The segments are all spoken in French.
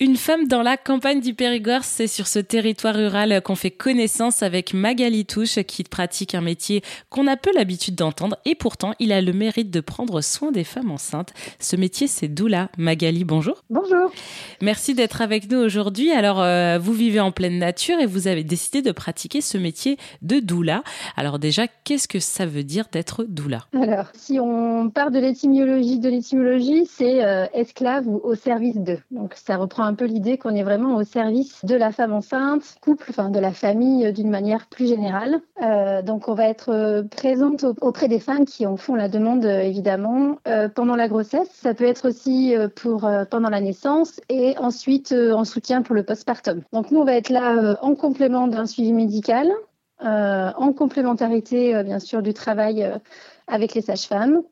Une femme dans la campagne du Périgord, c'est sur ce territoire rural qu'on fait connaissance avec Magali Touche qui pratique un métier qu'on a peu l'habitude d'entendre et pourtant il a le mérite de prendre soin des femmes enceintes. Ce métier c'est doula. Magali, bonjour. Bonjour. Merci d'être avec nous aujourd'hui. Alors euh, vous vivez en pleine nature et vous avez décidé de pratiquer ce métier de doula. Alors déjà, qu'est-ce que ça veut dire d'être doula? Alors, si on part de l'étymologie de l'étymologie, c'est euh, esclave ou au service de. Donc ça reprend un peu l'idée qu'on est vraiment au service de la femme enceinte, couple, enfin de la famille euh, d'une manière plus générale. Euh, donc on va être euh, présente auprès des femmes qui en font la demande évidemment pendant la grossesse. Ça peut être aussi pour pendant la naissance et ensuite en soutien pour le postpartum. Donc nous on va être là en complément d'un suivi médical, en complémentarité bien sûr du travail avec les sages-femmes.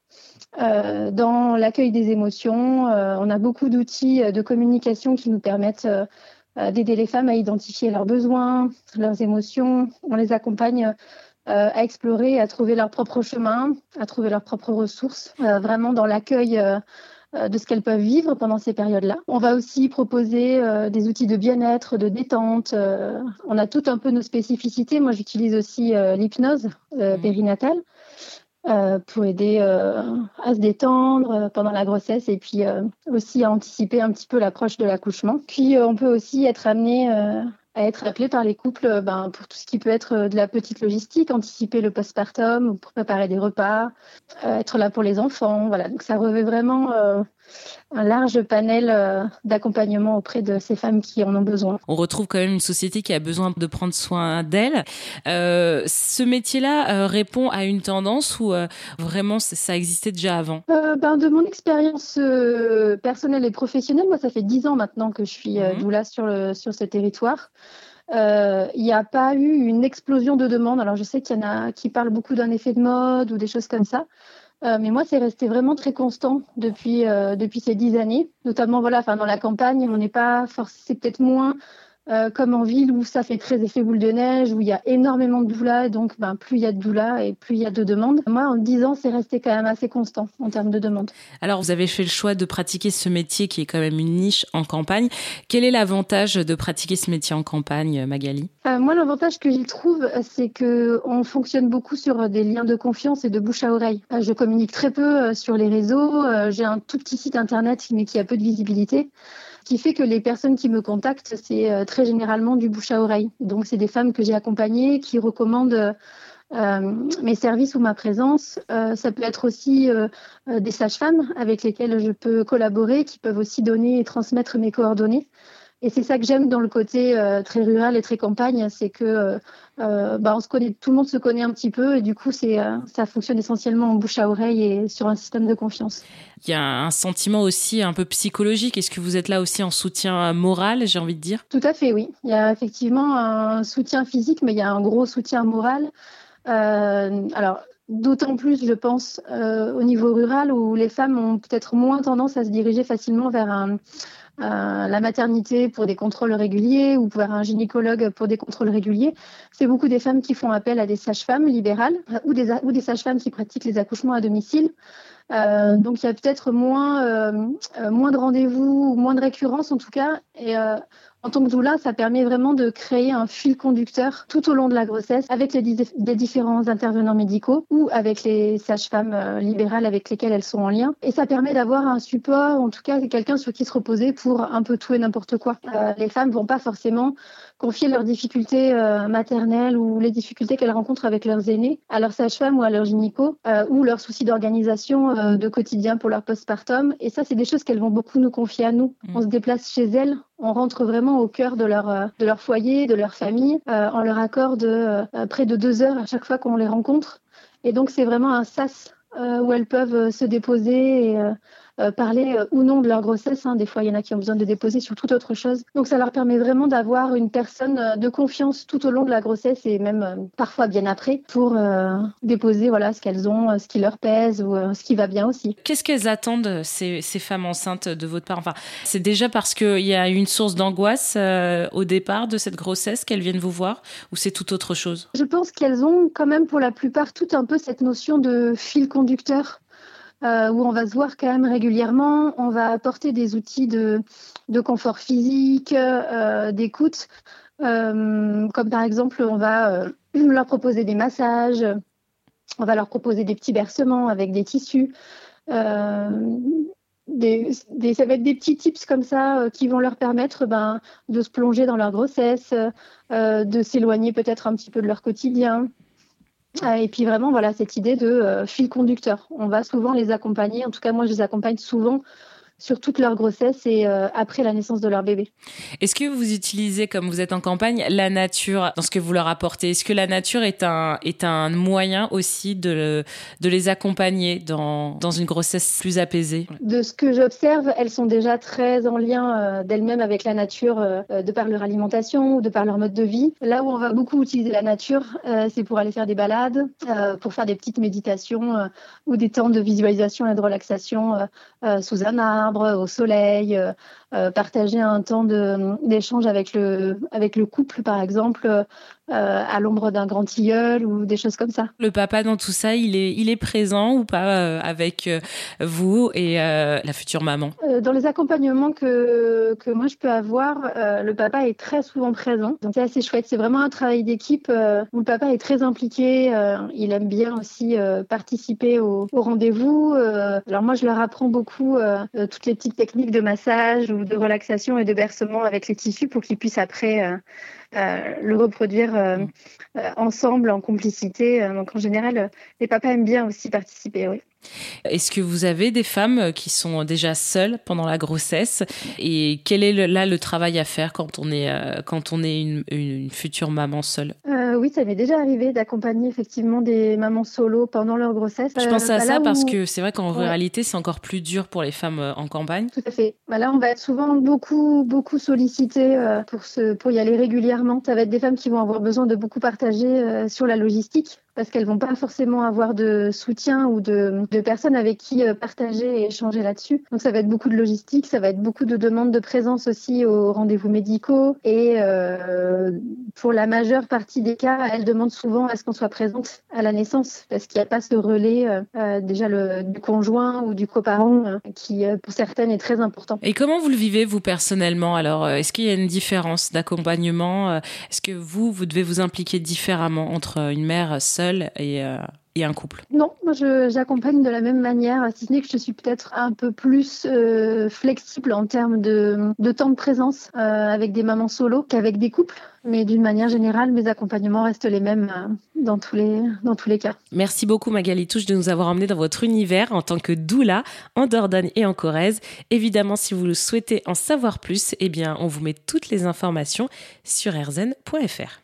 Euh, dans l'accueil des émotions, euh, on a beaucoup d'outils euh, de communication qui nous permettent d'aider les femmes à identifier leurs besoins, leurs émotions. On les accompagne à explorer, à trouver leur propre chemin, à trouver leurs propres ressources, vraiment dans l'accueil de ce qu'elles peuvent vivre pendant ces périodes-là. On va aussi proposer des outils de bien-être, de détente. on a tout un peu nos spécificités. Moi, j'utilise aussi l'hypnose mmh. périnatale. Euh, pour aider euh, à se détendre euh, pendant la grossesse et puis aussi à anticiper un petit peu l'approche de l'accouchement. Puis on peut aussi être amené à être appelé par les couples ben, pour tout ce qui peut être de la petite logistique, anticiper le postpartum, pour préparer des repas, être là pour les enfants. Voilà, donc ça revêt vraiment un large panel euh, d'accompagnement auprès de ces femmes qui en ont besoin. On retrouve quand même une société qui a besoin de prendre soin d'elle. Euh, ce métier-là euh, répond à une tendance ou vraiment ça existait déjà avant? Ben, De mon expérience personnelle et professionnelle, moi ça fait dix ans maintenant que je suis mmh. doula sur, le, sur ce territoire. Il n'y a pas eu une explosion de demandes. Alors je sais qu'il y en a qui parlent beaucoup d'un effet de mode ou des choses comme ça. Euh, mais moi, c'est resté vraiment très constant depuis, euh, depuis ces dix années. Notamment, voilà, enfin, dans la campagne, on n'est pas c'est peut-être moins euh, comme en ville où ça fait très effet boule de neige, où il y a énormément de doulas, et donc ben, plus il y a de doulas et plus il y a de demandes. Moi, en 10 ans, c'est resté quand même assez constant en termes de demandes. Alors, vous avez fait le choix de pratiquer ce métier qui est quand même une niche en campagne. Quel est l'avantage de pratiquer ce métier en campagne, Magali? Euh, Moi, l'avantage que j'y trouve, c'est que on fonctionne beaucoup sur des liens de confiance et de bouche à oreille. Euh, je communique très peu sur les réseaux. J'ai un tout petit site internet, mais qui a peu de visibilité qui fait que les personnes qui me contactent, c'est euh, très généralement du bouche à oreille. Donc, c'est des femmes que j'ai accompagnées qui recommandent euh, mes services ou ma présence. Euh, ça peut être aussi des sages-femmes avec lesquelles je peux collaborer, qui peuvent aussi donner et transmettre mes coordonnées. Et c'est ça que j'aime dans le côté euh, très rural et très campagne, c'est que euh, euh, bah, on se connaît, tout le monde se connaît un petit peu et du coup c'est ça fonctionne essentiellement en bouche à oreille et sur un système de confiance. Il y a un sentiment aussi un peu psychologique. Est-ce que vous êtes là aussi en soutien moral, j'ai envie de dire? Tout à fait, oui. Il y a effectivement un soutien physique, mais il y a un gros soutien moral. alors D'autant plus, je pense, au niveau rural où les femmes ont peut-être moins tendance à se diriger facilement vers euh, la maternité pour des contrôles réguliers ou vers un gynécologue pour des contrôles réguliers. C'est beaucoup des femmes qui font appel à des sages-femmes libérales euh, ou des, sages-femmes qui pratiquent les accouchements à domicile. Euh, donc il y a peut-être moins, de rendez-vous, moins de récurrence en tout cas. En tant que doula, ça permet vraiment de créer un fil conducteur tout au long de la grossesse avec les, différents intervenants médicaux ou avec les sages-femmes euh, libérales avec lesquelles elles sont en lien. Et ça permet d'avoir un support, en tout cas quelqu'un sur qui se reposer pour un peu tout et n'importe quoi. Euh, les femmes vont pas forcément confier leurs difficultés euh, maternelles ou les difficultés qu'elles rencontrent avec leurs aînés à leur sage-femme ou à leur gynéco ou leurs soucis d'organisation de quotidien pour leur postpartum. Et ça, c'est des choses qu'elles vont beaucoup nous confier à nous. Mmh. On se déplace chez elles, on rentre vraiment au cœur de leur, euh, de leur foyer, de leur famille. Euh, on leur accorde euh, près de deux heures à chaque fois qu'on les rencontre. Et donc, c'est vraiment un sas où elles peuvent se déposer et euh, parler euh, ou non de leur grossesse. Hein. Des fois, il y en a qui ont besoin de déposer sur toute autre chose. Donc, ça leur permet vraiment d'avoir une personne euh, de confiance tout au long de la grossesse et même parfois bien après pour déposer voilà ce qu'elles ont, ce qui leur pèse ou ce qui va bien aussi. Qu'est-ce qu'elles attendent ces, ces, femmes enceintes de votre part? Enfin, c'est déjà parce qu'il y a une source d'angoisse au départ de cette grossesse qu'elles viennent vous voir ou c'est tout autre chose? Je pense qu'elles ont quand même pour la plupart tout un peu cette notion de fil conducteur où on va se voir quand même régulièrement. On va apporter des outils de, confort physique, d'écoute. comme par exemple, on va leur proposer des massages, on va leur proposer des petits bercements avec des tissus. Euh, ça va être des petits tips comme ça euh, qui vont leur permettre ben, de se plonger dans leur grossesse, euh, de s'éloigner peut-être un petit peu de leur quotidien. Et puis vraiment, voilà, cette idée de fil conducteur. On va souvent les accompagner, en tout cas moi je les accompagne souvent sur toute leur grossesse et euh, après la naissance de leur bébé. Est-ce que vous utilisez, comme vous êtes en campagne, la nature dans ce que vous leur apportez? Est-ce que la nature est un, est un moyen aussi de, de les accompagner dans, dans une grossesse plus apaisée? De ce que j'observe, elles sont déjà très en lien euh, d'elles-mêmes avec la nature euh, de par leur alimentation ou de par leur mode de vie. Là où on va beaucoup utiliser la nature, c'est pour aller faire des balades, pour faire des petites méditations ou des temps de visualisation et de relaxation sous un arbre au soleil, euh, partager un temps d'échange avec le, avec le couple, par exemple, euh, à l'ombre d'un grand tilleul ou des choses comme ça. Le papa dans tout ça, il est, il est présent ou pas euh, avec vous et la future maman? Dans les accompagnements que, que moi je peux avoir, le papa est très souvent présent. Donc c'est assez chouette. C'est vraiment un travail d'équipe où le papa est très impliqué. il aime bien aussi participer au, au rendez-vous. alors moi je leur apprends beaucoup toutes les petites techniques de massage ou de relaxation et de bercement avec les tissus pour qu'ils puissent après euh, le reproduire euh, euh, ensemble en complicité. Donc en général, les papas aiment bien aussi participer. Oui. Est-ce que vous avez des femmes qui sont déjà seules pendant la grossesse? Et quel est là le travail à faire quand on est quand on est une, future maman seule? Oui, ça m'est déjà arrivé d'accompagner effectivement des mamans solo pendant leur grossesse. Je pense à bah ça parce que c'est vrai qu'en réalité c'est encore plus dur pour les femmes en campagne. Tout à fait. Bah là, on va être souvent beaucoup beaucoup sollicité pour pour y aller régulièrement ça va être des femmes qui vont avoir besoin de beaucoup partager euh, sur la logistique parce qu'elles vont pas forcément avoir de soutien ou de, personnes avec qui euh, partager et échanger là-dessus. Donc ça va être beaucoup de logistique, ça va être beaucoup de demandes de présence aussi aux rendez-vous médicaux et euh, pour la majeure partie des cas, elles demandent souvent à ce qu'on soit présente à la naissance parce qu'il n'y a pas ce relais euh, déjà du conjoint ou du coparent qui pour certaines est très important. Et comment vous le vivez vous personnellement? Alors est-ce qu'il y a une différence d'accompagnement? Est-ce que vous vous devez vous impliquer différemment entre une mère et, euh, et un couple Non, moi j'accompagne de la même manière, si ce n'est que je suis peut-être un peu plus euh, flexible en termes de, de, temps de présence euh, avec des mamans solo qu'avec des couples. Mais d'une manière générale, mes accompagnements restent les mêmes dans, tous les, dans tous les cas. Merci beaucoup Magali Touche de nous avoir emmenés dans votre univers en tant que doula en Dordogne et en Corrèze. Évidemment, si vous souhaitez en savoir plus, eh bien, on vous met toutes les informations sur erzen.fr.